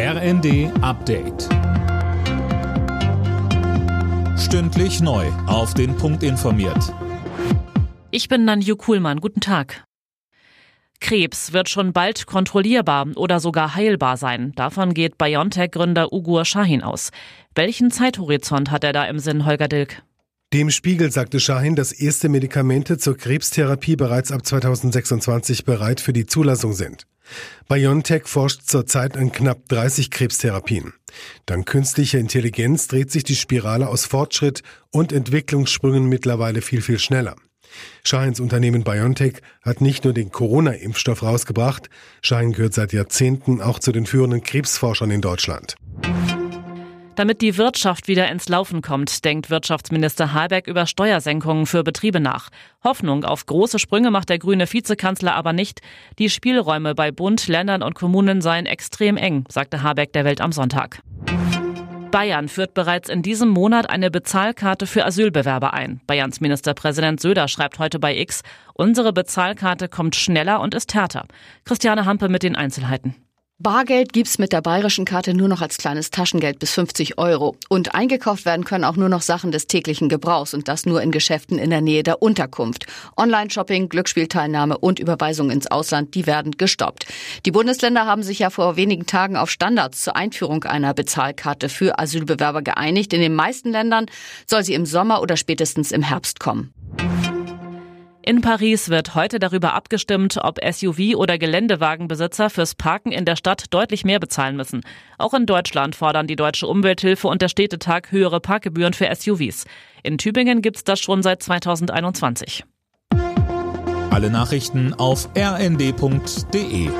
RND Update. Stündlich neu. Auf den Punkt informiert. Ich bin Nanju Kuhlmann. Guten Tag. Krebs wird schon bald kontrollierbar oder sogar heilbar sein. Davon geht BioNTech-Gründer Ugur Shahin aus. Welchen Zeithorizont hat er da im Sinn, Holger Dilk? Dem Spiegel sagte Shahin, dass erste Medikamente zur Krebstherapie bereits ab 2026 bereit für die Zulassung sind. BioNTech forscht zurzeit an knapp 30 Krebstherapien. Dank künstlicher Intelligenz dreht sich die Spirale aus Fortschritt und Entwicklungssprüngen mittlerweile viel, viel schneller. Shahins Unternehmen BioNTech hat nicht nur den Corona-Impfstoff rausgebracht, Shahin gehört seit Jahrzehnten auch zu den führenden Krebsforschern in Deutschland. Damit die Wirtschaft wieder ins Laufen kommt, denkt Wirtschaftsminister Habeck über Steuersenkungen für Betriebe nach. Hoffnung auf große Sprünge macht der grüne Vizekanzler aber nicht. Die Spielräume bei Bund, Ländern und Kommunen seien extrem eng, sagte Habeck der Welt am Sonntag. Bayern führt bereits in diesem Monat eine Bezahlkarte für Asylbewerber ein. Bayerns Ministerpräsident Söder schreibt heute bei X, unsere Bezahlkarte kommt schneller und ist härter. Christiane Hampe mit den Einzelheiten. Bargeld gibt's mit der bayerischen Karte nur noch als kleines Taschengeld bis 50 Euro. Und eingekauft werden können auch nur noch Sachen des täglichen Gebrauchs und das nur in Geschäften in der Nähe der Unterkunft. Online-Shopping, Glücksspielteilnahme und Überweisung ins Ausland, die werden gestoppt. Die Bundesländer haben sich ja vor wenigen Tagen auf Standards zur Einführung einer Bezahlkarte für Asylbewerber geeinigt. In den meisten Ländern soll sie im Sommer oder spätestens im Herbst kommen. In Paris wird heute darüber abgestimmt, ob SUV- oder Geländewagenbesitzer fürs Parken in der Stadt deutlich mehr bezahlen müssen. Auch in Deutschland fordern die Deutsche Umwelthilfe und der Städtetag höhere Parkgebühren für SUVs. In Tübingen gibt's das schon seit 2021. Alle Nachrichten auf rnd.de